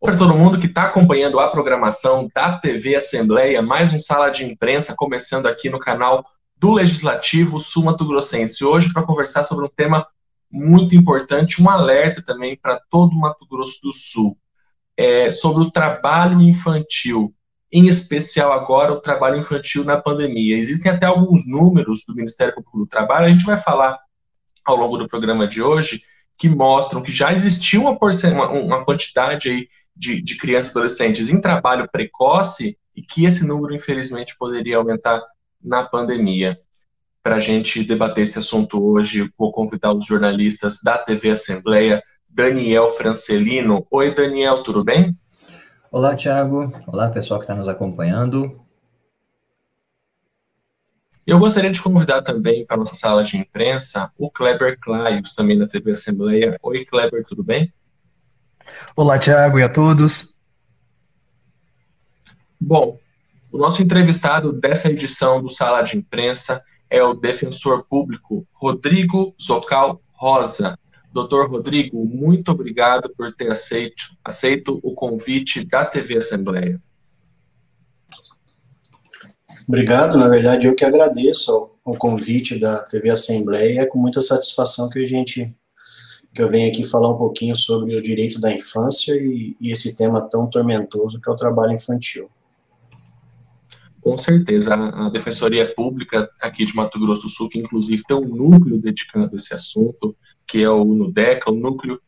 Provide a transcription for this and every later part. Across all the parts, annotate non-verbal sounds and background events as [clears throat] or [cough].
para todo mundo que está acompanhando a programação da TV Assembleia, mais um Sala de Imprensa começando aqui no canal do Legislativo Sul Mato Grossense. Hoje para conversar sobre um tema muito importante, um alerta também para todo o Mato Grosso do Sul, é, sobre o trabalho infantil, em especial agora o trabalho infantil na pandemia. Existem até alguns números do Ministério Público do Trabalho, a gente vai falar ao longo do programa de hoje, que mostram que já existiu uma, uma, uma quantidade aí de, de crianças e adolescentes em trabalho precoce e que esse número, infelizmente, poderia aumentar na pandemia. Para a gente debater esse assunto hoje, vou convidar os jornalistas da TV Assembleia, Daniel Francelino. Oi, Daniel, tudo bem? Olá, Tiago. Olá, pessoal que está nos acompanhando. Eu gostaria de convidar também para a nossa sala de imprensa o Kleber Claios, também da TV Assembleia. Oi, Kleber, tudo bem? Olá, Tiago, e a todos. Bom, o nosso entrevistado dessa edição do Sala de Imprensa é o defensor público Rodrigo Zocal Rosa. Doutor Rodrigo, muito obrigado por ter aceito, aceito o convite da TV Assembleia. Obrigado, na verdade eu que agradeço o convite da TV Assembleia, é com muita satisfação que a gente que eu venho aqui falar um pouquinho sobre o direito da infância e, e esse tema tão tormentoso que é o trabalho infantil. Com certeza, a Defensoria Pública aqui de Mato Grosso do Sul, que inclusive tem um núcleo dedicado a esse assunto, que é o NUDECA, o núcleo,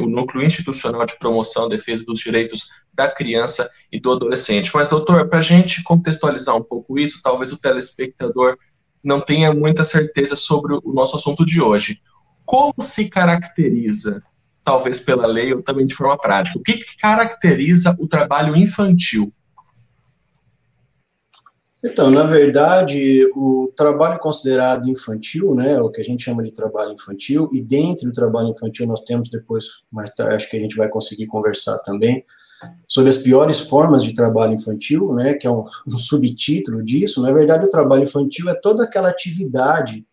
o núcleo Institucional de Promoção e Defesa dos Direitos da Criança e do Adolescente. Mas, doutor, para a gente contextualizar um pouco isso, talvez o telespectador não tenha muita certeza sobre o nosso assunto de hoje como se caracteriza, talvez pela lei ou também de forma prática, o que caracteriza o trabalho infantil? Então, na verdade, o trabalho considerado infantil, né, o que a gente chama de trabalho infantil, e dentro do trabalho infantil nós temos depois, mais tarde, acho que a gente vai conseguir conversar também, sobre as piores formas de trabalho infantil, né, que é um, [laughs] um subtítulo disso. Na verdade, o trabalho infantil é toda aquela atividade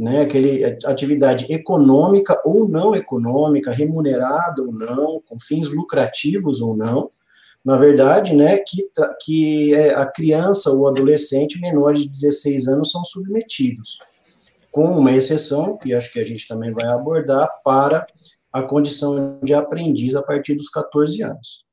né, aquele atividade econômica ou não econômica, remunerada ou não, com fins lucrativos ou não, na verdade, né, que, que é, a criança ou adolescente menor de 16 anos são submetidos, com uma exceção, que acho que a gente também vai abordar, para a condição de aprendiz a partir dos 14 anos.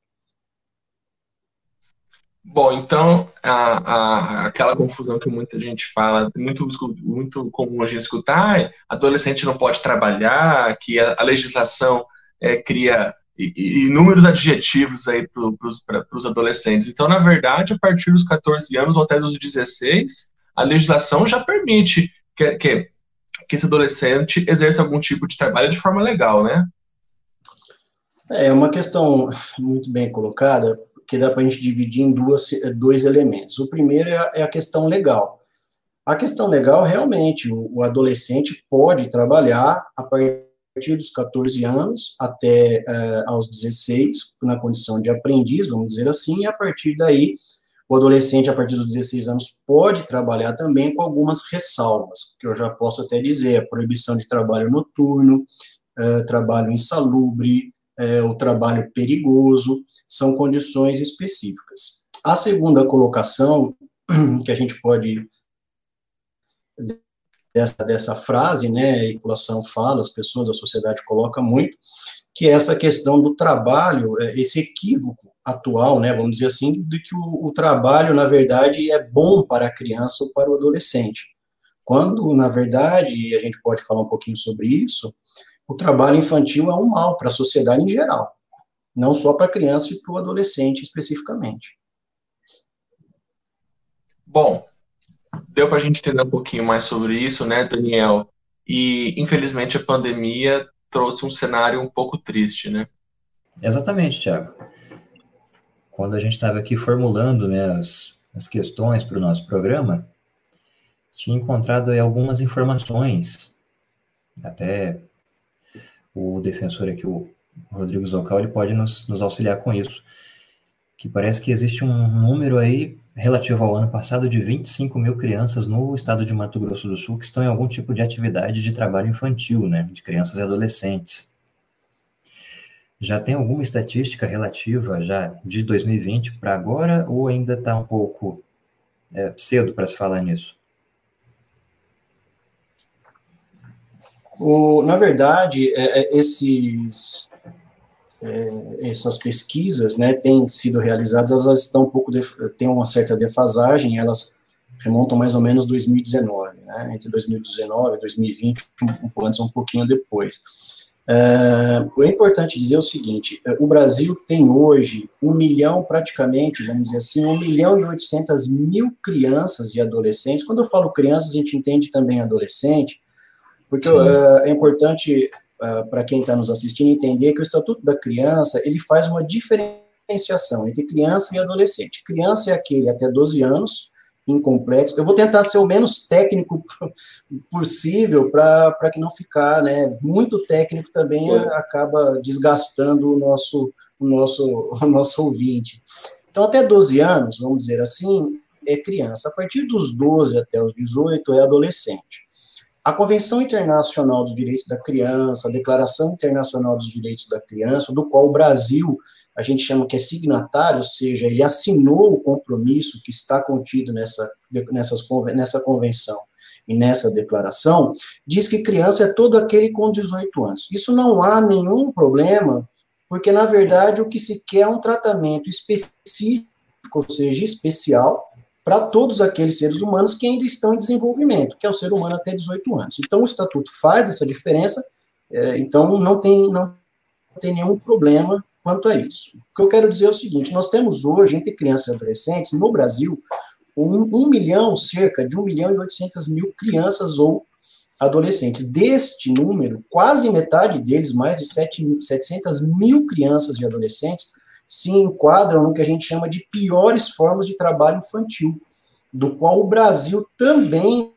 Bom, então, a, a, aquela confusão que muita gente fala, muito, muito comum a gente escutar, ah, adolescente não pode trabalhar, que a, a legislação é, cria inúmeros adjetivos aí para os adolescentes. Então, na verdade, a partir dos 14 anos ou até dos 16, a legislação já permite que, que, que esse adolescente exerça algum tipo de trabalho de forma legal, né? É uma questão muito bem colocada, que dá para a gente dividir em duas, dois elementos. O primeiro é a, é a questão legal. A questão legal, realmente, o, o, adolescente pode trabalhar a partir dos 14 anos até uh, aos 16, na condição de aprendiz, vamos dizer assim, e a partir daí, o adolescente, a partir dos 16 anos, pode trabalhar também com algumas ressalvas, que eu já posso até dizer, a proibição de trabalho noturno, uh, trabalho insalubre, é, o trabalho perigoso, são condições específicas. A segunda colocação, que a gente pode, dessa, dessa frase, né, a população fala, as pessoas, a sociedade coloca muito, que é essa questão do trabalho, é, esse equívoco atual, né, vamos dizer assim, de que o, o trabalho, na verdade, é bom para a criança ou para o adolescente. Quando, na verdade, e a gente pode falar um pouquinho sobre isso, o trabalho infantil é um mal para a sociedade em geral, não só para a criança e para o adolescente especificamente. Bom, deu para a gente entender um pouquinho mais sobre isso, né, Daniel? E infelizmente a pandemia trouxe um cenário um pouco triste, né? Exatamente, Tiago. Quando a gente estava aqui formulando né, as, as questões para o nosso programa, tinha encontrado algumas informações, até o defensor aqui, o Rodrigo Zocal, ele pode nos, nos auxiliar com isso. Que parece que existe um número aí relativo ao ano passado de 25 mil crianças no estado de Mato Grosso do Sul que estão em algum tipo de atividade de trabalho infantil, né, de crianças e adolescentes. Já tem alguma estatística relativa já de 2020 para agora ou ainda está um pouco é, cedo para se falar nisso? O, na verdade, é, é, esses, é, essas pesquisas, né, têm sido realizadas, elas estão um pouco, têm uma certa defasagem, elas remontam mais ou menos 2019, né, entre 2019 e 2020, um pouco antes, um pouquinho depois. Uh, é importante dizer o seguinte: o Brasil tem hoje um milhão, praticamente, vamos dizer assim, um milhão e oitocentas mil crianças e adolescentes. Quando eu falo crianças, a gente entende também adolescente, porque uh, é importante uh, para quem está nos assistindo entender que o Estatuto da Criança ele faz uma diferenciação entre criança e adolescente. Criança é aquele até 12 anos, incompletos. Eu vou tentar ser o menos técnico [laughs] possível para que não ficar, né? Muito técnico também é. acaba desgastando o nosso, o nosso, [laughs] o nosso ouvinte. Então, até 12 anos, vamos dizer assim, é criança. A partir dos 12 até os 18 é adolescente. A Convenção Internacional dos Direitos da Criança, a Declaração Internacional dos Direitos da Criança, do qual o Brasil, a gente chama que é signatário, ou seja, ele assinou o compromisso que está contido nessa, nessas, nessa convenção e nessa declaração, diz que criança é todo aquele com 18 anos. Isso não há nenhum problema, porque, na verdade, o que se quer é um tratamento específico, ou seja, especial, para todos aqueles seres humanos que ainda estão em desenvolvimento, que é o ser humano até 18 anos. Então, o Estatuto faz essa diferença, é, então não tem, não tem nenhum problema quanto a isso. O que eu quero dizer é o seguinte: nós temos hoje, entre crianças e adolescentes, no Brasil, um, um milhão, cerca de 1 milhão e 800 mil crianças ou adolescentes. Deste número, quase metade deles, mais de 7, 700 mil crianças e adolescentes, se enquadram no que a gente chama de piores formas de trabalho infantil, do qual o Brasil também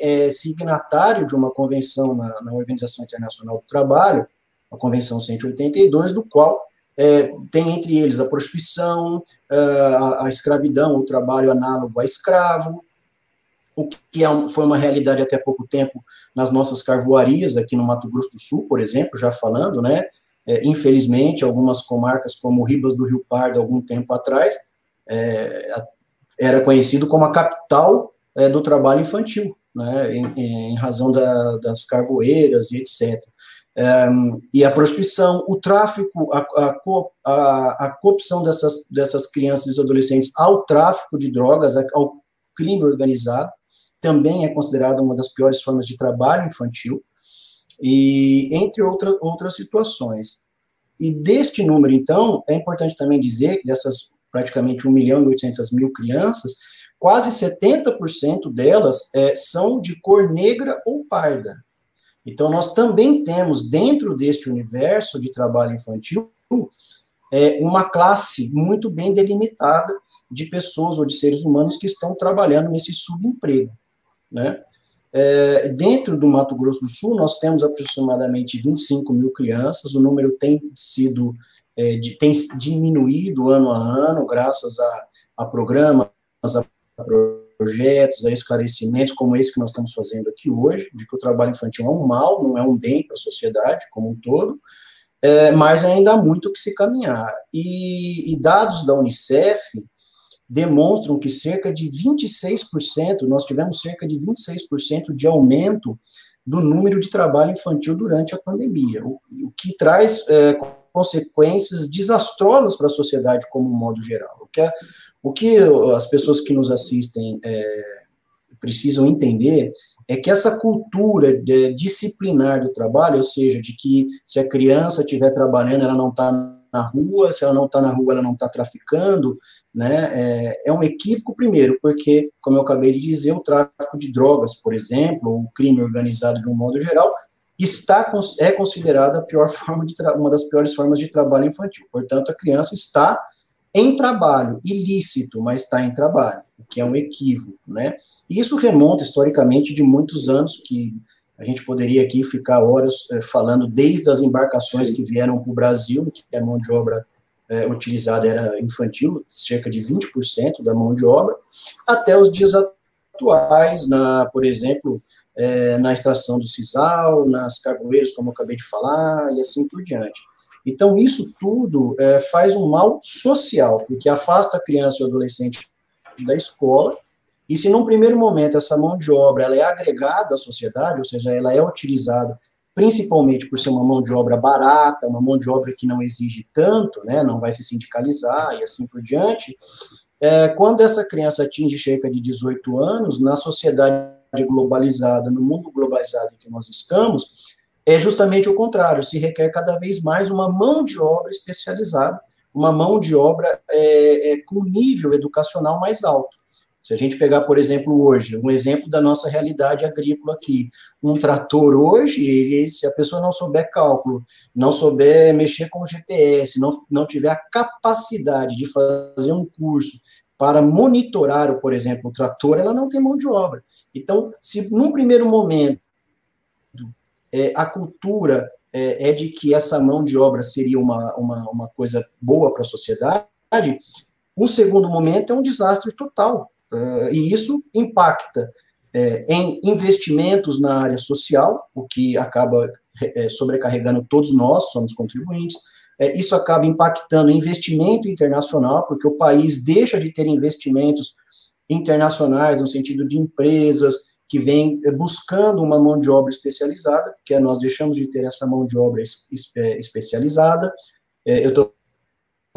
é signatário de uma convenção na, na Organização Internacional do Trabalho, a Convenção 182, do qual é, tem entre eles a prostituição, é, a, a, escravidão, o trabalho análogo a escravo, o que é foi uma realidade até pouco tempo nas nossas carvoarias aqui no Mato Grosso do Sul, por exemplo, já falando, né, é, infelizmente, algumas comarcas, como Ribas do Rio Pardo, algum tempo atrás, é, era conhecido como a capital é, do trabalho infantil, né, em, em razão da, das carvoeiras e etc. É, e a prostituição, o tráfico, a, a, a, a corrupção dessas, dessas crianças e adolescentes ao tráfico de drogas, ao crime organizado, também é considerado uma das piores formas de trabalho infantil e entre outra, outras situações. E deste número, então, é importante também dizer que dessas praticamente 1 milhão e 800 mil crianças, quase 70% delas é, são de cor negra ou parda. Então, nós também temos, dentro deste universo de trabalho infantil, é, uma classe muito bem delimitada de pessoas ou de seres humanos que estão trabalhando nesse subemprego, né? É, dentro do Mato Grosso do Sul, nós temos aproximadamente 25 mil crianças, o número tem sido, é, de, tem diminuído ano a ano, graças a, a programas, a projetos, a esclarecimentos como esse que nós estamos fazendo aqui hoje, de que o trabalho infantil é um mal, não é um bem para a sociedade como um todo, é, mas ainda há muito que se caminhar. E, e dados da Unicef, demonstram que cerca de 26%, nós tivemos cerca de 26% de aumento do número de trabalho infantil durante a pandemia, o, o que traz é, consequências desastrosas para a sociedade como um modo geral. O que, é, o que as pessoas que nos assistem é, precisam entender é que essa cultura disciplinar do trabalho, ou seja, de que se a criança estiver trabalhando, ela não está na rua, se ela não está na rua, ela não está traficando, né? É, é, um equívoco, primeiro, porque, como eu acabei de dizer, o tráfico de drogas, por exemplo, o crime organizado de um modo geral, está é considerada a pior [laughs] forma de uma das piores formas de trabalho infantil. Portanto, a criança está em trabalho, ilícito, mas está em trabalho, o que é um equívoco, né? E isso remonta historicamente de muitos anos que a gente poderia aqui ficar horas é, falando desde as embarcações Sim. que vieram para o Brasil, que é mão de obra é, utilizada era infantil, cerca de 20% da mão de obra, até os dias atuais, na, por exemplo, é, na extração do sisal, nas carvoeiras, como eu acabei de falar, e assim por diante. Então, isso tudo é, faz um mal social, porque afasta a criança e o adolescente da escola, e se num primeiro momento essa mão de obra ela é agregada à sociedade, ou seja, ela é utilizada principalmente por ser uma mão de obra barata, uma mão de obra que não exige tanto, né, não vai se sindicalizar e assim por diante, é, quando essa criança atinge cerca de 18 anos, na sociedade globalizada, no mundo globalizado em que nós estamos, é justamente o contrário, se requer cada vez mais uma mão de obra especializada, uma mão de obra é, é, com nível educacional mais alto. Se a gente pegar, por exemplo, hoje, um exemplo da nossa realidade agrícola aqui, um trator hoje, ele, se a pessoa não souber cálculo, não souber mexer com o GPS, não, não tiver a capacidade de fazer um curso para monitorar, por exemplo, o trator, ela não tem mão de obra. Então, se num primeiro momento é, a cultura é, é, de que essa mão de obra seria uma, uma, uma coisa boa para a sociedade, o segundo momento é um desastre total. Uh, e isso impacta é, em investimentos na área social, o que acaba é, sobrecarregando todos nós, somos contribuintes. É, isso acaba impactando investimento internacional, porque o país deixa de ter investimentos internacionais, no sentido de empresas que vêm buscando uma mão de obra especializada, porque nós deixamos de ter essa mão de obra especializada. eu estou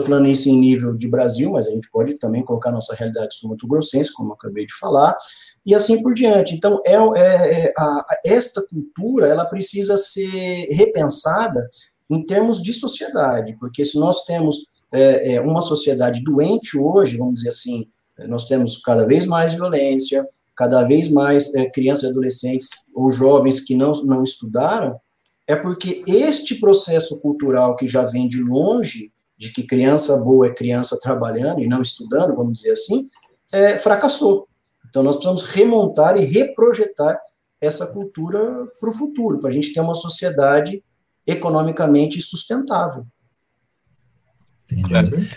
falando isso em nível de Brasil, mas a gente pode também colocar nossa realidade sul-mato-grossense, como eu acabei de falar, e assim por diante. Então, é, é, é a, esta cultura, ela precisa ser repensada em termos de sociedade, porque se nós temos é, é uma sociedade doente hoje, vamos dizer assim, nós temos cada vez mais violência, cada vez mais é, crianças e adolescentes ou jovens que não, não estudaram, é porque este processo cultural que já vem de longe, de que criança boa é criança trabalhando e não estudando, vamos dizer assim, é, fracassou. Então, nós precisamos remontar e reprojetar essa cultura para o futuro, para a gente ter uma sociedade economicamente sustentável. Entendi.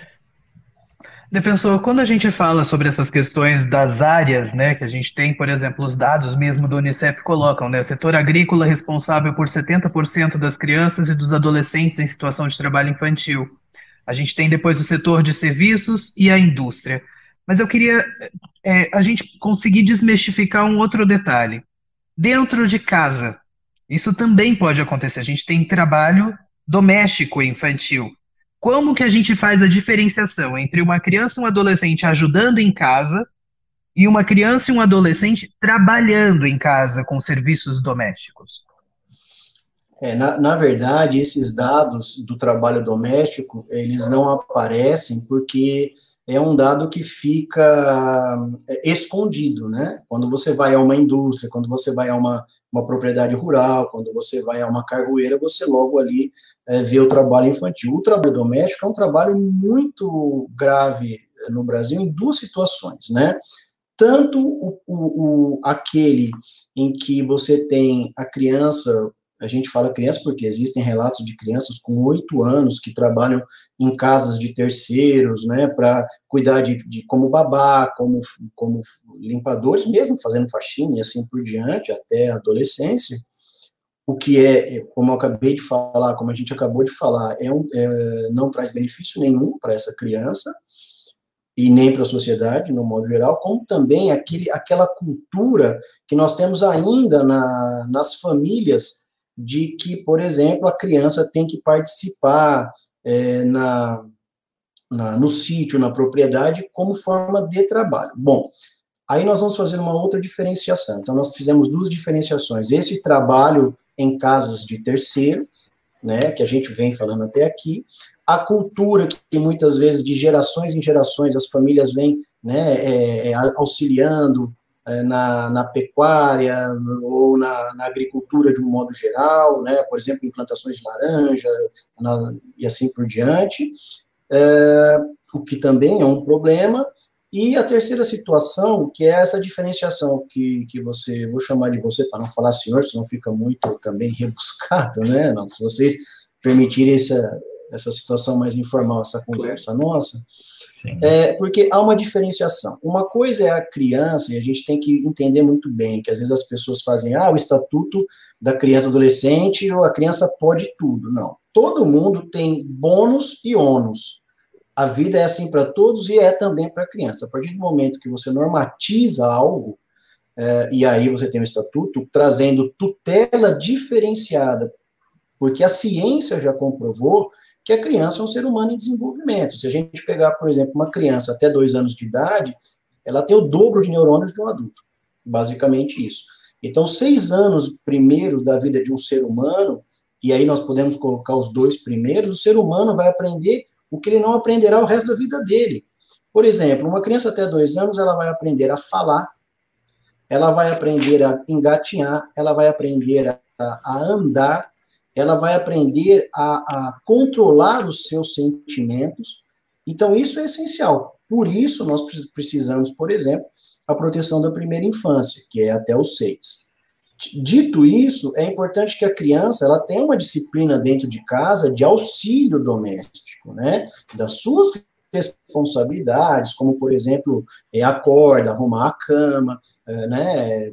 Defensor, quando a gente fala sobre essas questões das áreas, né, que a gente tem, por exemplo, os dados mesmo do Unicef colocam, né, o setor agrícola responsável por 70% das crianças e dos adolescentes em situação de trabalho infantil. A gente tem depois o setor de serviços e a indústria. Mas eu queria é, a gente conseguir desmistificar um outro detalhe. Dentro de casa, isso também pode acontecer. A gente tem trabalho doméstico infantil. Como que a gente faz a diferenciação entre uma criança e um adolescente ajudando em casa e uma criança e um adolescente trabalhando em casa com serviços domésticos? É, na, na verdade, esses dados do trabalho doméstico, eles não aparecem porque é um dado que fica é, escondido, né? Quando você vai a uma indústria, quando você vai a uma, uma propriedade rural, quando você vai a uma carvoeira, você logo ali é, vê o trabalho infantil. O trabalho doméstico é um trabalho muito grave no Brasil em duas situações, né? Tanto o, o, o aquele em que você tem a criança a gente fala criança porque existem relatos de crianças com oito anos que trabalham em casas de terceiros, né, para cuidar de, de, como babá, como, como limpadores, mesmo fazendo faxina e assim por diante, até a adolescência. O que é, como eu acabei de falar, como a gente acabou de falar, é um, é, não traz benefício nenhum para essa criança e nem para a sociedade, no modo geral, como também aquele, aquela cultura que nós temos ainda na, nas famílias de que, por exemplo, a criança tem que participar é, na, na, no sítio, na propriedade, como forma de trabalho. Bom, aí nós vamos fazer uma outra diferenciação. Então, nós fizemos duas diferenciações. Esse trabalho em casas de terceiro, né, que a gente vem falando até aqui, a cultura que muitas vezes de gerações em gerações as famílias vêm né, é, é, auxiliando na, na, pecuária ou na, na, agricultura de um modo geral, né, por exemplo, implantações de laranja na, e assim por diante, é, o que também é um problema. E a terceira situação, que é essa diferenciação que, que você, vou chamar de você para não falar senhor, senão fica muito também [laughs] rebuscado, né? Não, se vocês permitirem essa, essa situação mais informal, essa conversa nossa, é, porque há uma diferenciação. Uma coisa é a criança, e a gente tem que entender muito bem, que às vezes as pessoas fazem, ah, o estatuto da criança adolescente, ou a criança pode tudo. Não. Todo mundo tem bônus e ônus. A vida é assim para todos e é também para a criança. A partir do momento que você normatiza algo, é, e aí você tem o estatuto trazendo tutela diferenciada, porque a ciência já comprovou que a criança é um ser humano em desenvolvimento. Se a gente pegar, por exemplo, uma criança até dois anos de idade, ela tem o dobro de neurônios de um adulto. Basicamente isso. Então, seis anos primeiro da vida de um ser humano, e aí nós podemos colocar os dois primeiros, o ser humano vai aprender o que ele não aprenderá o resto da vida dele. Por exemplo, uma criança até dois anos, ela vai aprender a falar, ela vai aprender a engatinhar, ela vai aprender a, a andar, ela vai aprender a, a, controlar os seus sentimentos. Então, isso é essencial. Por isso, nós precisamos, por exemplo, a proteção da primeira infância, que é até os seis. Dito isso, é importante que a criança ela tenha uma disciplina dentro de casa de auxílio doméstico, né? Das suas responsabilidades, como, por exemplo, é, acorda, arrumar a cama, é, né,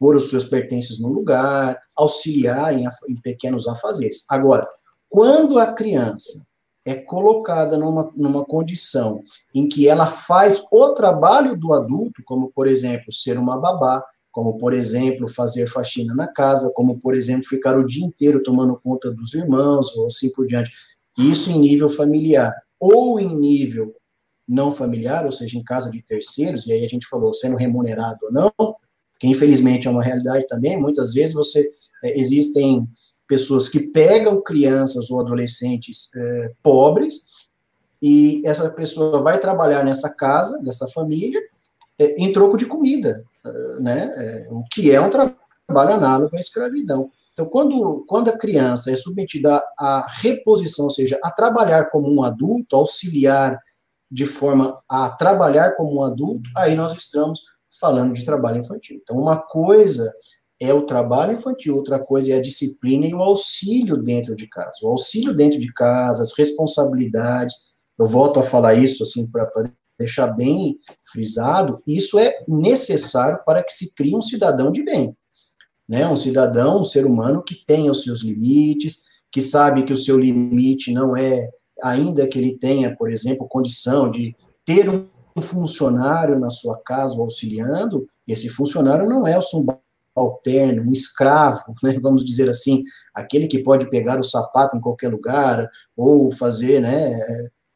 pôr os seus pertences no lugar, auxiliar em, em pequenos afazeres. Agora, quando a criança é colocada numa, numa condição em que ela faz o trabalho do adulto, como, por exemplo, ser uma babá, como, por exemplo, fazer faxina na casa, como, por exemplo, ficar o dia inteiro tomando conta dos irmãos, ou assim por diante. Isso em nível familiar ou em nível não familiar, ou seja, em casa de terceiros, e aí a gente falou sendo remunerado ou não, que infelizmente é uma realidade também, muitas vezes você é, existem pessoas que pegam crianças ou adolescentes é, pobres e essa pessoa vai trabalhar nessa casa, dessa família, é, em troco de comida, é, né? É, o que é um trabalho análogo à escravidão. Então, quando, quando a criança é submetida à reposição, ou seja, a trabalhar como um adulto, auxiliar de forma a trabalhar como um adulto, aí nós estamos falando de trabalho infantil. Então, uma coisa é o trabalho infantil, outra coisa é a disciplina e o auxílio dentro de casa. O auxílio dentro de casa, as responsabilidades, eu volto a falar isso assim para deixar bem frisado, isso é necessário para que se crie um cidadão de bem né? Um cidadão, um ser humano que tenha os seus limites, que sabe que o seu limite não é, ainda que ele tenha, por exemplo, condição de ter um funcionário na sua casa auxiliando, esse funcionário não é o subalterno, um escravo, né, vamos dizer assim, aquele que pode pegar o sapato em qualquer lugar, ou fazer, né,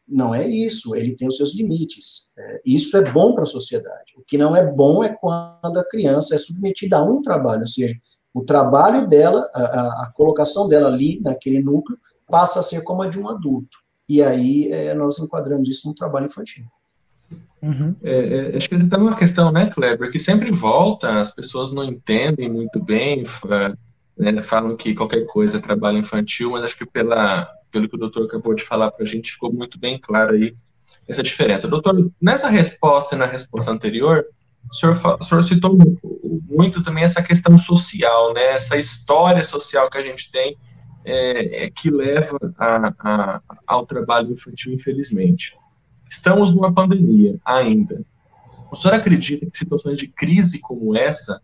não é isso, ele tem os seus limites. É, isso é bom para a sociedade. O que não é bom é quando a criança é submetida a um trabalho, ou seja, o trabalho dela, a, a, a colocação dela ali naquele núcleo, passa a ser como a de um adulto. E aí é, nós enquadramos isso no trabalho infantil. Uhum. É, acho que tem uma questão, né, Kleber, que sempre volta, as pessoas não entendem muito bem, né, falam que qualquer coisa é trabalho infantil, mas acho que pela, pelo que o doutor acabou de falar para a gente, ficou muito bem claro aí essa diferença. Doutor, nessa resposta e na resposta anterior, o senhor, o senhor citou muito também essa questão social, né, essa história social que a gente tem é, é, que leva a, a, ao trabalho infantil, infelizmente. Estamos numa pandemia ainda. O senhor acredita que situações de crise como essa,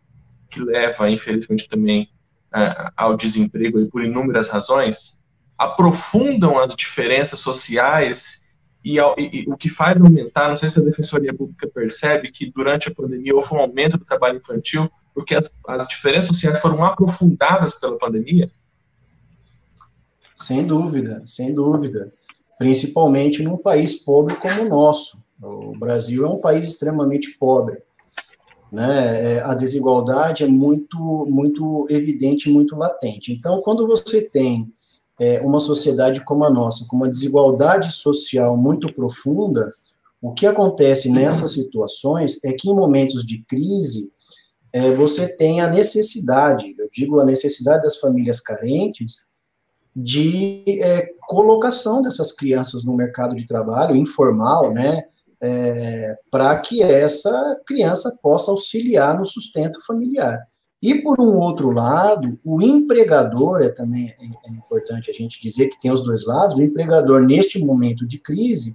que leva, infelizmente, também uh, ao desemprego por inúmeras razões, aprofundam as diferenças sociais e, e, e, o que faz aumentar, não sei se a Defensoria Pública percebe que durante a pandemia houve um aumento do trabalho infantil, porque as, as diferenças sociais foram aprofundadas pela pandemia? Sem dúvida, sem dúvida. Principalmente num país pobre como o nosso. O Brasil é um país extremamente pobre. Né? É, a desigualdade é muito, muito evidente, muito latente. Então, quando você tem é, uma sociedade como a nossa, com uma desigualdade social muito profunda, o que acontece nessas situações é que em momentos de crise, é, você tem a necessidade, eu digo a necessidade das famílias carentes, de é, colocação dessas crianças no mercado de trabalho informal, né, é, para que essa criança possa auxiliar no sustento familiar. E, por um outro lado, o empregador, é também é, é importante a gente dizer que tem os dois lados, o empregador, neste momento de crise,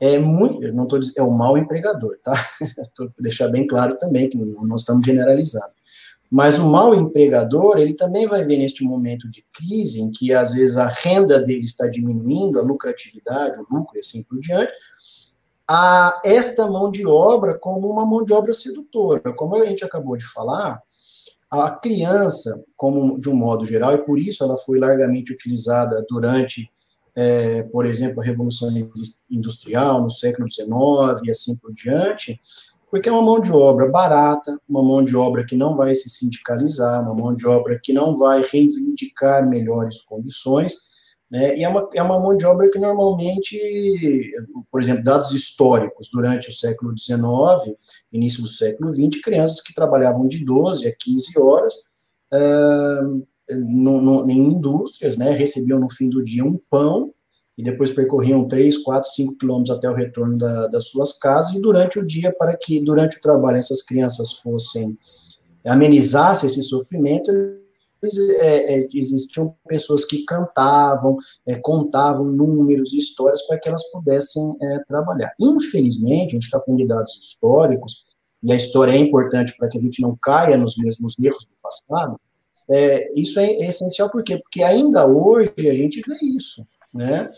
é muito, não estou dizendo, é o mau empregador, tá? [laughs] Estou deixar bem claro também que não estamos generalizando. Mas o mau empregador, ele também vai ver neste momento de crise, em que às vezes a renda dele está diminuindo, a lucratividade, o lucro e assim por diante, a esta mão de obra como uma mão de obra sedutora. Como a gente acabou de falar, a criança, como de um modo geral, e por isso ela foi largamente utilizada durante, é, por exemplo, a Revolução Industrial no século XIX e assim por diante, porque é uma mão de obra barata, uma mão de obra que não vai se sindicalizar, uma mão de obra que não vai reivindicar melhores condições, né? E é uma, é uma mão de obra que normalmente, por exemplo, dados históricos, durante o século XIX, início do século XX, crianças que trabalhavam de 12 a 15 horas uh, no, no, em indústrias, né? recebiam no fim do dia um pão e depois percorriam 3, 4, 5 quilômetros até o retorno da, das suas casas, e durante o dia, para que durante o trabalho essas crianças fossem, amenizassem esse sofrimento, é, é, existiam pessoas que cantavam, é, contavam números histórias para que elas pudessem é, trabalhar. Infelizmente, a gente está falando de dados históricos, e a história é importante para que a gente não caia nos mesmos erros do passado, é, isso é, essencial por quê? Porque ainda hoje a gente vê isso, né?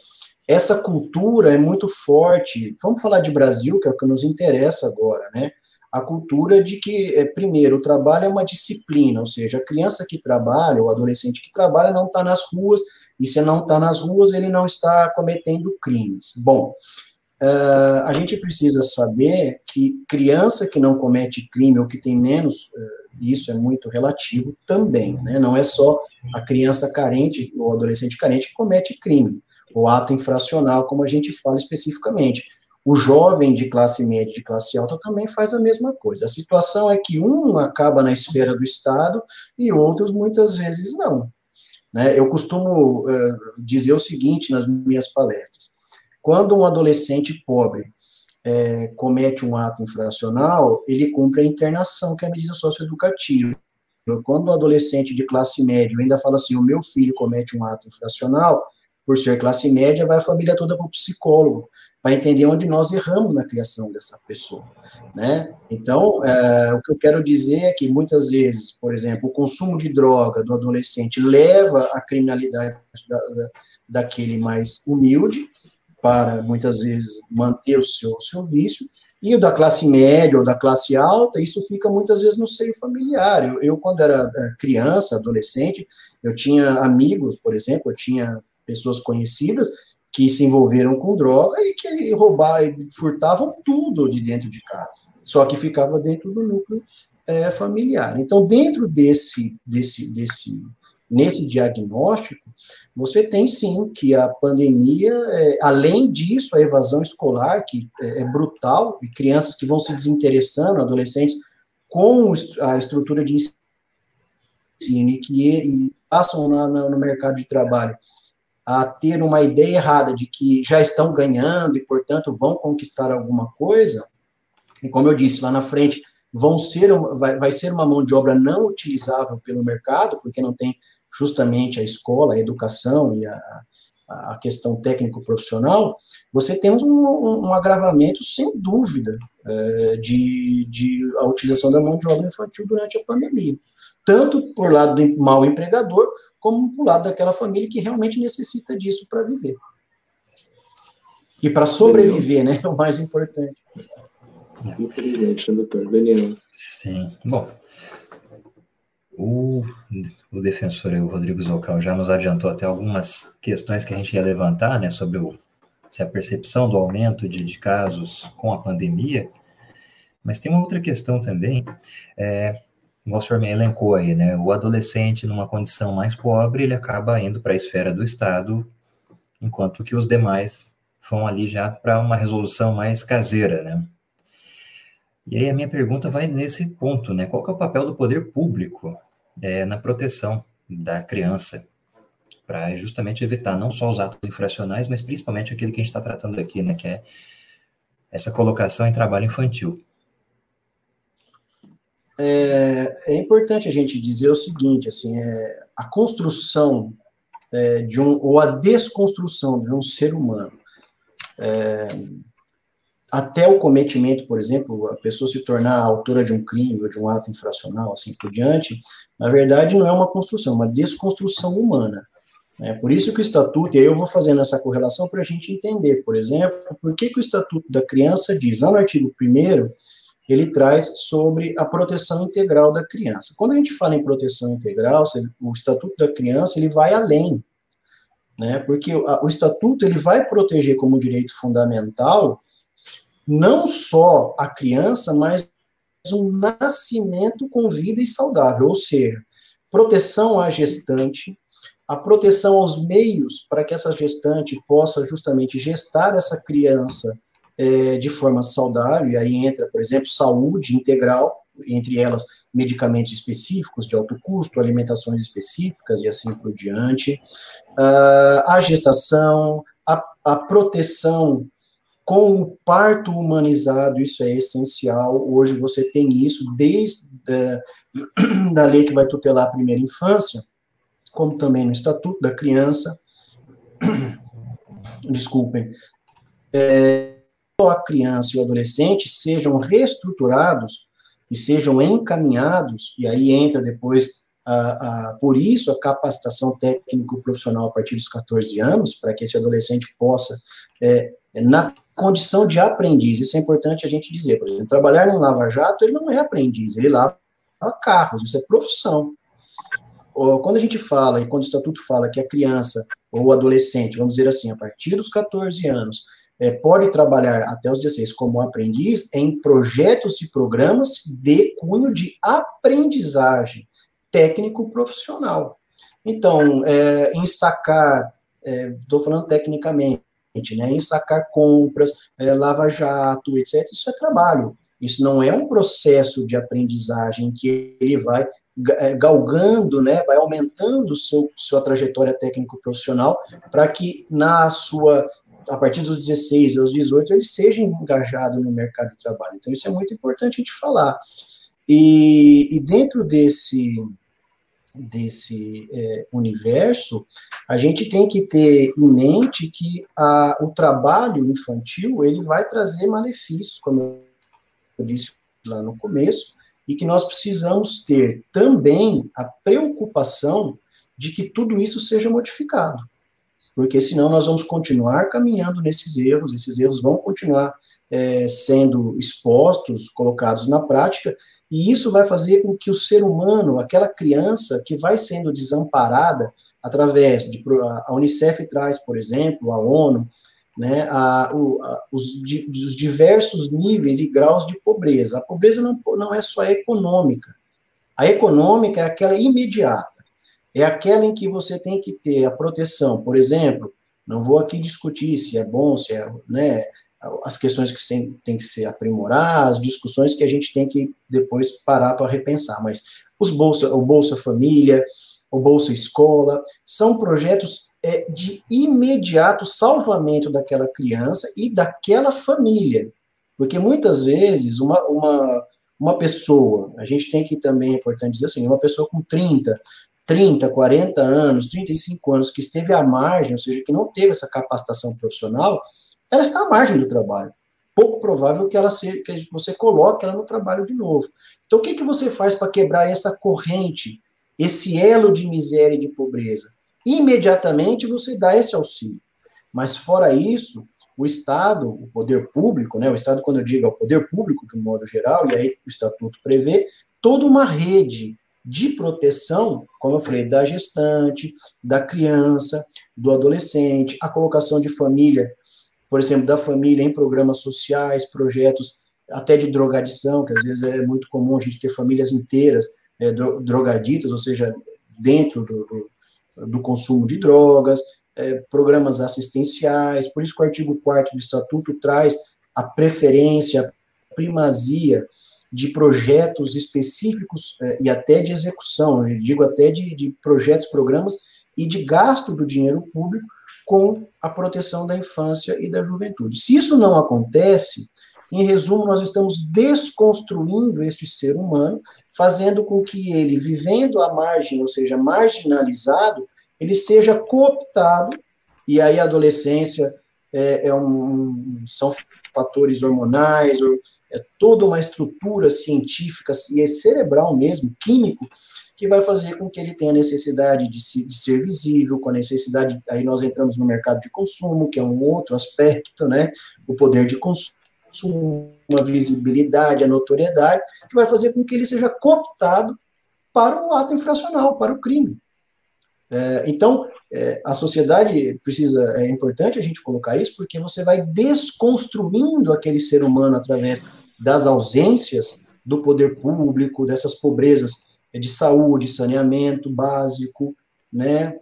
Essa cultura é muito forte. Vamos falar de Brasil, que é o que nos interessa agora, né? a cultura de que, é, primeiro, o trabalho é uma disciplina, ou seja, a criança que trabalha, o adolescente que trabalha, não está nas ruas, e se não está nas ruas, ele não está cometendo crimes. Bom, uh, a gente precisa saber que criança que não comete crime ou que tem menos, uh, isso é muito relativo também, né? não é só a criança carente ou adolescente carente que comete crime, ou ato infracional, como a gente fala especificamente o jovem de classe média, de classe alta, também faz a mesma coisa. A situação é que um acaba na esfera do Estado e outros muitas vezes não. Né? Eu costumo uh, dizer o seguinte nas minhas palestras: quando um adolescente pobre é, comete um ato infracional, ele cumpre a internação, que é a medida socioeducativa. Quando o adolescente de classe média ainda fala assim: o meu filho comete um ato infracional, por ser classe média, vai a família toda para o psicólogo, para entender onde nós erramos na criação dessa pessoa, né? Então, é, o que eu quero dizer é que muitas vezes, por exemplo, o consumo de droga do adolescente leva à criminalidade da, da, daquele mais humilde, para muitas vezes manter o seu, o seu vício, e o da classe média ou da classe alta, isso fica muitas vezes no seio familiar. Eu, eu, quando era é, criança, adolescente, eu tinha amigos, por exemplo, eu tinha pessoas conhecidas que se envolveram com droga e que roubavam, furtavam tudo de dentro de casa, só que ficava dentro do núcleo é, familiar. Então, dentro desse, desse, desse, nesse diagnóstico, você tem sim que a pandemia, é, além disso, a evasão escolar, que é, é brutal, e crianças que vão se desinteressando, adolescentes, com a estrutura de ensino e que passam na, na, no mercado de trabalho a ter uma ideia errada de que já estão ganhando e, portanto, vão conquistar alguma coisa, e como eu disse lá na frente, vão ser vai, vai ser uma mão de obra não utilizável pelo mercado, porque não tem justamente a escola, a educação e a, a questão técnico-profissional, você tem um, um, agravamento, sem dúvida, é, de, de a utilização da mão de obra infantil durante a pandemia tanto por lado do mau empregador, como por lado daquela família que realmente necessita disso para viver. E para sobreviver, né? [laughs] É o mais importante. Infelizmente, doutor? Daniel. Sim. Bom, o, o defensor, o Rodrigo Zocal, já nos adiantou até algumas questões que a gente ia levantar, né, sobre o, se a percepção do aumento de, de casos com a pandemia, mas tem uma outra questão também, é, o senhor me elencou aí, né? O adolescente numa condição mais pobre, ele acaba indo para a esfera do Estado, enquanto que os demais vão ali já para uma resolução mais caseira, né? E aí a minha pergunta vai nesse ponto, né? Qual é o papel do poder público é, na proteção da criança, para justamente evitar não só os atos infracionais, mas principalmente aquilo que a gente está tratando aqui, né? Que é essa colocação em trabalho infantil. é, é, importante a gente dizer o seguinte, assim, é, a construção é, de um, ou a desconstrução de um ser humano, é, até o cometimento, por exemplo, a pessoa se tornar autora de um crime ou de um ato infracional, assim por diante, na verdade não é uma construção, é uma desconstrução humana. É por isso que o estatuto, e aí eu vou fazendo essa correlação para a gente entender, por exemplo, por que, que o estatuto da criança diz, lá no artigo 1 ele traz sobre a proteção integral da criança. Quando a gente fala em proteção integral, o estatuto da criança ele vai além, né? Porque o, estatuto ele vai proteger como direito fundamental não só a criança, mas um nascimento com vida e saudável, ou seja, proteção à gestante, a proteção aos meios para que essa gestante possa justamente gestar essa criança é, de forma saudável, e aí entra, por exemplo, saúde integral, entre elas medicamentos específicos de alto custo, alimentações específicas e assim por diante, uh, a gestação, a, a proteção com o parto humanizado, isso é essencial. Hoje você tem isso desde a, [clears throat] da lei que vai tutelar a primeira infância, como também no Estatuto da Criança, [clears throat] desculpem, é, a criança e o adolescente sejam reestruturados e sejam encaminhados, e aí entra depois, a, a, por isso, a capacitação técnico-profissional a partir dos 14 anos, para que esse adolescente possa, é, na condição de aprendiz, isso é importante a gente dizer, por exemplo, trabalhar no Lava Jato, ele não é aprendiz, ele lava carros, isso é profissão. Quando a gente fala, e quando o estatuto fala que a criança ou o adolescente, vamos dizer assim, a partir dos 14 anos, é, pode trabalhar até os 16 como aprendiz em projetos e programas de cunho de aprendizagem técnico-profissional. Então, é, em sacar, estou é, falando tecnicamente, né, em sacar compras, é, lava-jato, etc., isso é trabalho. Isso não é um processo de aprendizagem que ele vai é, galgando, né, vai aumentando seu, sua trajetória técnico-profissional para que na sua a partir dos 16 aos 18 ele seja engajado no mercado de trabalho. Então isso é muito importante a gente falar. E, e dentro desse desse é, universo, a gente tem que ter em mente que a, o trabalho infantil ele vai trazer malefícios, como eu disse lá no começo, e que nós precisamos ter também a preocupação de que tudo isso seja modificado. Porque senão nós vamos continuar caminhando nesses erros, esses erros vão continuar é, sendo expostos, colocados na prática, e isso vai fazer com que o ser humano, aquela criança que vai sendo desamparada através de. A Unicef traz, por exemplo, a ONU, né, a, o, a, os, di, os, diversos níveis e graus de pobreza. A pobreza não, não é só econômica. A econômica é aquela imediata, é aquela em que você tem que ter a proteção. Por exemplo, não vou aqui discutir se é bom, se é, né, as questões que têm que ser aprimoradas, as discussões que a gente tem que depois parar para repensar, mas os Bolsa, o Bolsa Família, o Bolsa Escola, são projetos é, de imediato salvamento daquela criança e daquela família. Porque muitas vezes uma, uma, uma pessoa, a gente tem que também, é importante dizer assim, uma pessoa com 30, 30, 40 anos, 35 anos, que esteve à margem, ou seja, que não teve essa capacitação profissional, ela está à margem do trabalho. Pouco provável que ela se, que você coloque ela no trabalho de novo. Então, o que, que você faz para quebrar essa corrente, esse elo de miséria e de pobreza? imediatamente você dá esse auxílio. Mas fora isso, o Estado, o poder público, né, o Estado, quando eu digo é o poder público de um modo geral, e aí o Estatuto prevê toda uma rede de proteção, como eu falei, da gestante, da criança, do adolescente, a colocação de família, por exemplo, da família em programas sociais, projetos até de drogadição, que às vezes é muito comum a gente ter famílias inteiras é, drogaditas, ou seja, dentro do, do do consumo de drogas, é, programas assistenciais, por isso que o artigo 4 do Estatuto traz a preferência, primazia de projetos específicos é, e até de execução, eu digo até de, de projetos, programas e de gasto do dinheiro público com a proteção da infância e da juventude. Se isso não acontece, em resumo, nós estamos desconstruindo este ser humano, fazendo com que ele, vivendo à margem, ou seja, marginalizado, ele seja cooptado, e aí a adolescência é, é um, são fatores hormonais, é toda uma estrutura científica e é cerebral mesmo, químico, que vai fazer com que ele tenha necessidade de, se, de, ser visível, com a necessidade, aí nós entramos no mercado de consumo, que é um outro aspecto, né, o poder de consumo, a visibilidade, a notoriedade, que vai fazer com que ele seja cooptado para o ato infracional, para o crime. É, então, é, a sociedade precisa, é importante a gente colocar isso, porque você vai desconstruindo aquele ser humano através das ausências do poder público, dessas pobrezas de saúde, saneamento básico, né?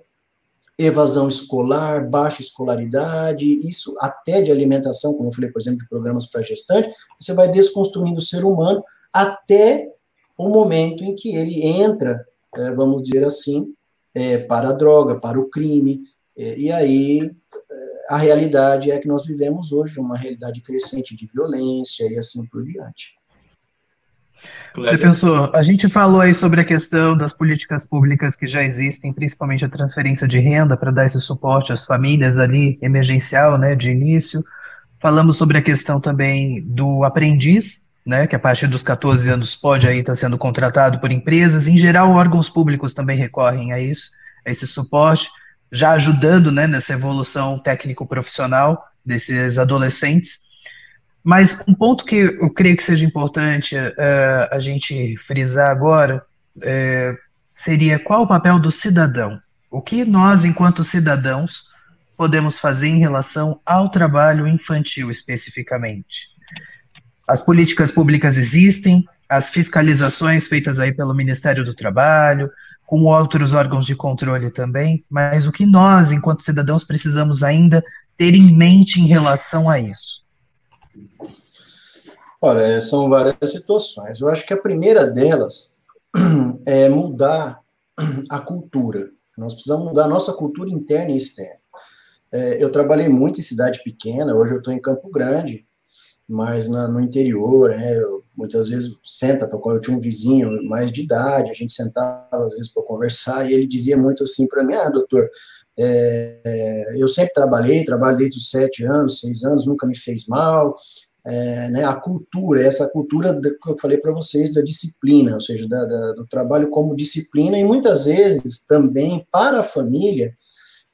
evasão escolar, baixa escolaridade, isso até de alimentação, como eu falei, por exemplo, de programas para gestante, você vai desconstruindo o ser humano até o momento em que ele entra, é, vamos dizer assim, é, para a droga, para o crime, é, e aí é, a realidade é que nós vivemos hoje, uma realidade crescente de violência e assim por diante. Defensor, a gente falou aí sobre a questão das políticas públicas que já existem, principalmente a transferência de renda para dar esse suporte às famílias ali, emergencial, né, de início. Falamos sobre a questão também do aprendiz, né, que a partir dos 14 anos pode aí estar sendo contratado por empresas. Em geral, órgãos públicos também recorrem a isso, a esse suporte, já ajudando, né, nessa evolução técnico-profissional desses adolescentes. Mas um ponto que eu creio que seja importante uh, a gente frisar agora uh, seria qual o papel do cidadão? O que nós, enquanto cidadãos, podemos fazer em relação ao trabalho infantil especificamente? As políticas públicas existem, as fiscalizações feitas aí pelo Ministério do Trabalho, com outros órgãos de controle também, mas o que nós, enquanto cidadãos, precisamos ainda ter em mente em relação a isso? Olha, são várias situações. Eu acho que a primeira delas [clears throat] é mudar [clears throat] a cultura. Nós precisamos mudar a nossa cultura interna e externa. É, eu trabalhei muito em cidade pequena, hoje eu estou em Campo Grande, mas na, no interior, né, eu, muitas vezes senta, para eu tinha um vizinho mais de idade, a gente sentava às vezes para conversar, e ele dizia muito assim para mim, ah, doutor, é, é, eu sempre trabalhei, trabalho desde os sete anos, seis anos, nunca me fez mal, é, né, a cultura, essa cultura que eu falei para vocês da disciplina, ou seja, da, da, do trabalho como disciplina, e muitas vezes também para a família,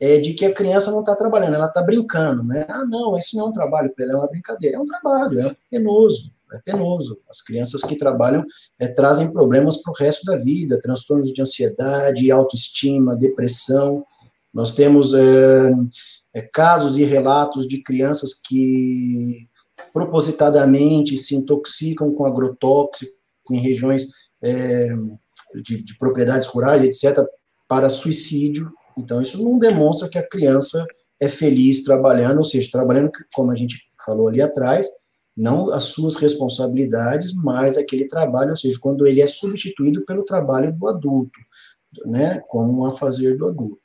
é, de que a criança não está trabalhando, ela está brincando, né? Ah, não, isso não é um trabalho para ela, é uma brincadeira, é um trabalho, é penoso, é penoso. As crianças que trabalham é, trazem problemas para o resto da vida, transtornos de ansiedade, autoestima, depressão. Nós temos é, é casos e relatos de crianças que propositadamente se intoxicam com agrotóxico em regiões é, de, de, propriedades rurais, etc., para suicídio. Então, isso não demonstra que a criança é feliz trabalhando, ou seja, trabalhando, como a gente falou ali atrás, não as suas responsabilidades, mas aquele trabalho, ou seja, quando ele é substituído pelo trabalho do adulto, né, como a fazer do adulto.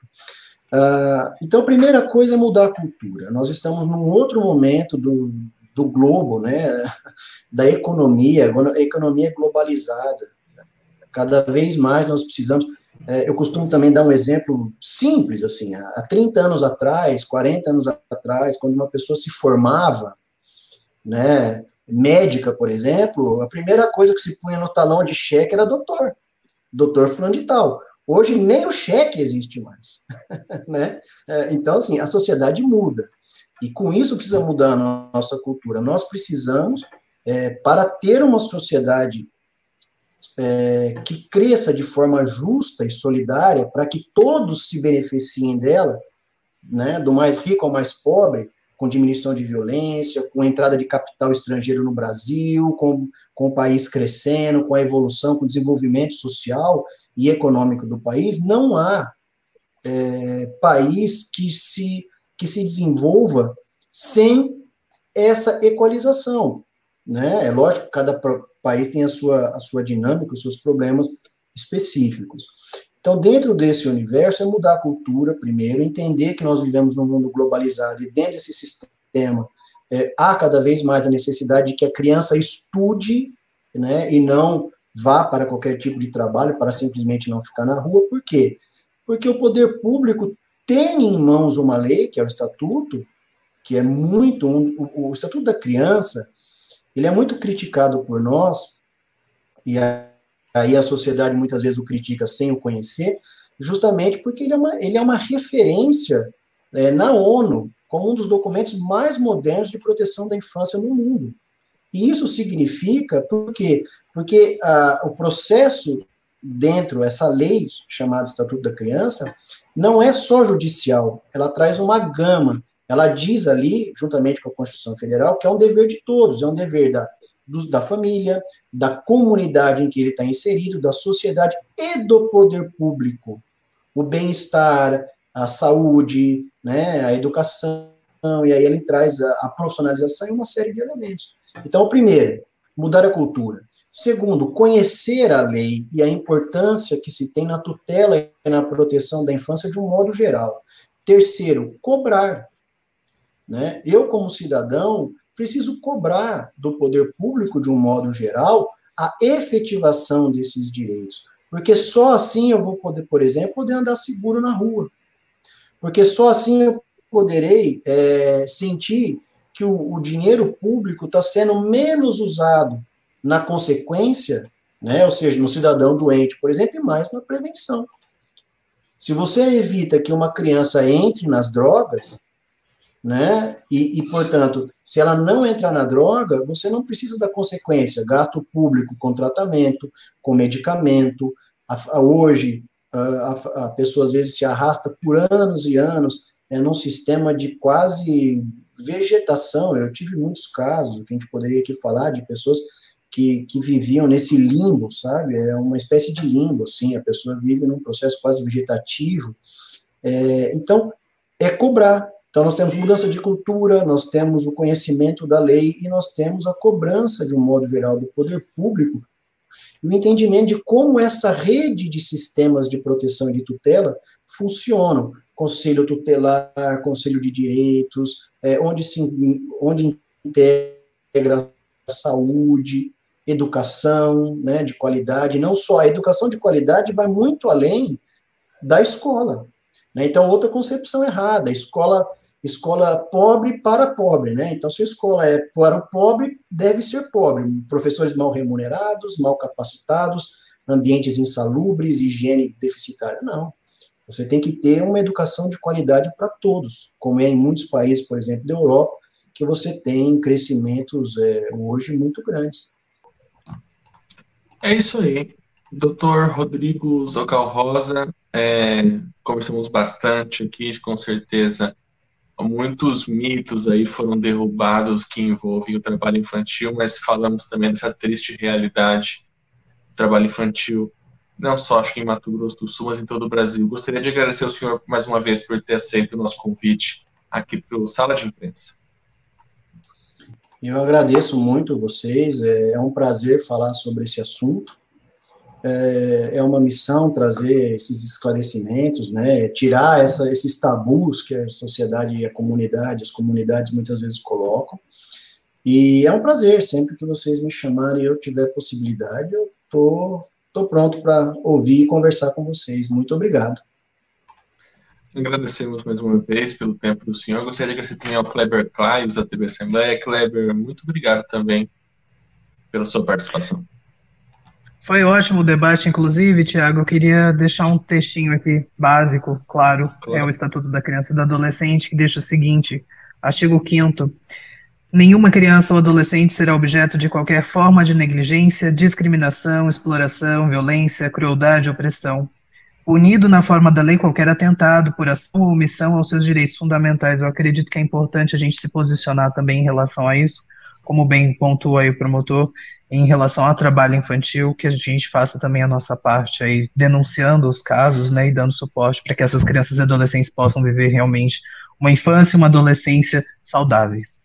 Uh, então, a primeira coisa é mudar a cultura. Nós estamos num outro momento do, do globo, né, [laughs] da economia, a economia é globalizada. Cada vez mais nós precisamos. É, eu costumo também dar um exemplo simples, assim, há 30 anos atrás, 40 anos atrás, quando uma pessoa se formava, né, médica, por exemplo, a primeira coisa que se punha no talão de cheque era doutor, doutor fulano de tal. Hoje nem o cheque existe mais, [laughs] né? É, então, assim, a sociedade muda. E com isso precisa mudar a nossa cultura. Nós precisamos, é, para ter uma sociedade é, que cresça de forma justa e solidária, para que todos se beneficiem dela, né, do mais rico ao mais pobre, com diminuição de violência, com entrada de capital estrangeiro no Brasil, com, com o país crescendo, com a evolução, com o desenvolvimento social e econômico do país, não há é, país que se que se desenvolva sem essa equalização. Né? É lógico que cada país tem a sua, a sua dinâmica, os seus problemas específicos. Então, dentro desse universo, é mudar a cultura, primeiro, entender que nós vivemos num mundo globalizado e dentro desse sistema é, há cada vez mais a necessidade de que a criança estude, né, e não vá para qualquer tipo de trabalho para simplesmente não ficar na rua. Por quê? Porque o poder público tem em mãos uma lei, que é o Estatuto, que é muito. Um, o, o, Estatuto da Criança, ele é muito criticado por nós, e aí a sociedade muitas vezes o critica sem o conhecer, justamente porque ele é uma, ele é uma referência é, na ONU como um dos documentos mais modernos de proteção da infância no mundo. E isso significa, por quê? Porque ah, o processo dentro, essa lei chamada Estatuto da Criança, não é só judicial, ela traz uma gama. Ela diz ali, juntamente com a Constituição Federal, que é um dever de todos, é um dever da, do, da família, da comunidade em que ele está inserido, da sociedade e do poder público. O bem-estar, a saúde, né, a educação, e aí ele traz a, a profissionalização e uma série de elementos. Então, primeiro, mudar a cultura. Segundo, conhecer a lei e a importância que se tem na tutela e na proteção da infância de um modo geral. Terceiro, cobrar. Né? Eu, como cidadão, preciso cobrar do poder público, de um modo geral, a efetivação desses direitos. Porque só assim eu vou poder, por exemplo, poder andar seguro na rua. Porque só assim eu poderei é, sentir que o, o dinheiro público está sendo menos usado na consequência, né, ou seja, no cidadão doente, por exemplo, e mais na prevenção. Se você evita que uma criança entre nas drogas, né, e, e, portanto, se ela não entrar na droga, você não precisa da consequência, gasto público com tratamento, com medicamento. A, a, hoje, a, a, pessoa às vezes se arrasta por anos e anos é, num sistema de quase vegetação. Eu tive muitos casos, que a gente poderia aqui falar, de pessoas que, que viviam nesse limbo, sabe? É uma espécie de limbo, assim, a pessoa vive num processo quase vegetativo. É, então, é cobrar. Então, nós temos mudança de cultura, nós temos o conhecimento da lei e nós temos a cobrança, de um modo geral, do poder público e o entendimento de como essa rede de sistemas de proteção e de tutela funcionam. Conselho tutelar, conselho de direitos, é, onde, se, onde integra saúde, educação né, de qualidade. Não só a educação de qualidade vai muito além da escola. Né? Então, outra concepção errada, a escola escola pobre para pobre, né? Então, se a escola é para o pobre, deve ser pobre. Professores mal remunerados, mal capacitados, ambientes insalubres, higiene deficitária. Não. Você tem que ter uma educação de qualidade para todos, como é em muitos países, por exemplo, da Europa, que você tem crescimentos é, hoje muito grandes. É isso aí. Doutor Rodrigo Zocal Rosa, é, conversamos bastante aqui, com certeza muitos mitos aí foram derrubados que envolvem o trabalho infantil, mas falamos também dessa triste realidade do trabalho infantil, não só acho que em Mato Grosso do Sul, mas em todo o Brasil. Gostaria de agradecer ao senhor mais uma vez por ter aceito o nosso convite aqui para o Sala de Imprensa. Eu agradeço muito vocês, é, é um prazer falar sobre esse assunto é, é uma missão trazer esses esclarecimentos, né, tirar essa, esses tabus que a sociedade e a comunidade, as comunidades muitas vezes colocam. E é um prazer, sempre que vocês me chamarem e eu tiver possibilidade, eu tô, tô pronto para ouvir e conversar com vocês. Muito obrigado. Agradecemos mais uma vez pelo tempo do senhor. Gostaria de agradecer também ao Kleber Claios, da TV Assembleia. Kleber, muito obrigado também pela sua participação. Foi ótimo o debate, inclusive, Tiago. Eu queria deixar um textinho aqui, básico, claro, claro, é o Estatuto da Criança e do Adolescente, que deixa o seguinte: artigo 5. Nenhuma criança ou adolescente será objeto de qualquer forma de negligência, discriminação, exploração, violência, crueldade ou opressão. Punido na forma da lei qualquer atentado por ação ou omissão aos seus direitos fundamentais. Eu acredito que é importante a gente se posicionar também em relação a isso, como bem pontuou aí o promotor, em relação ao trabalho infantil, que a gente faça também a nossa parte aí, denunciando os casos, né, e dando suporte para que essas crianças e adolescentes possam viver realmente uma infância e uma adolescência saudáveis.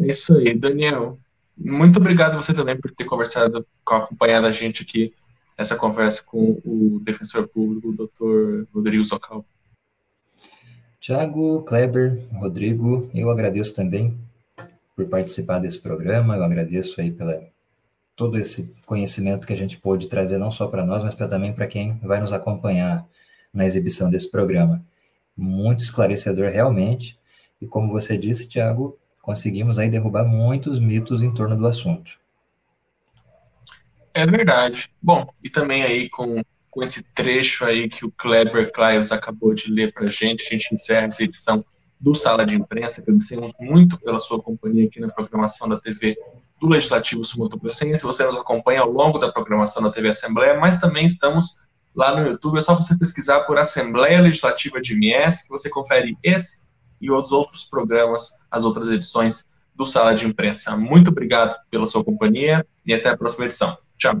É isso aí, Daniel. Muito obrigado você também por ter conversado, acompanhado a gente aqui nessa conversa com o defensor público, o Dr. Rodrigo Socal. Tiago, Kleber, Rodrigo, eu agradeço também por participar desse programa, eu agradeço aí pela todo esse conhecimento que a gente pôde trazer não só para nós, mas pra, também para quem vai nos acompanhar na exibição desse programa. Muito esclarecedor realmente, e como você disse, Tiago, conseguimos aí derrubar muitos mitos em torno do assunto. É verdade. Bom, e também aí com, com esse trecho aí que o Kleber Clives acabou de ler para a gente, a gente encerra essa edição do Sala de Imprensa. Agradecemos muito pela sua companhia aqui na programação da TV do Legislativo Sumatogrossense. Você nos acompanha ao longo da programação da TV Assembleia, mas também estamos lá no YouTube. É só você pesquisar por Assembleia Legislativa de MS, que você confere esse e outros outros programas, as outras edições do Sala de Imprensa. Muito obrigado pela sua companhia e até a próxima edição. Tchau.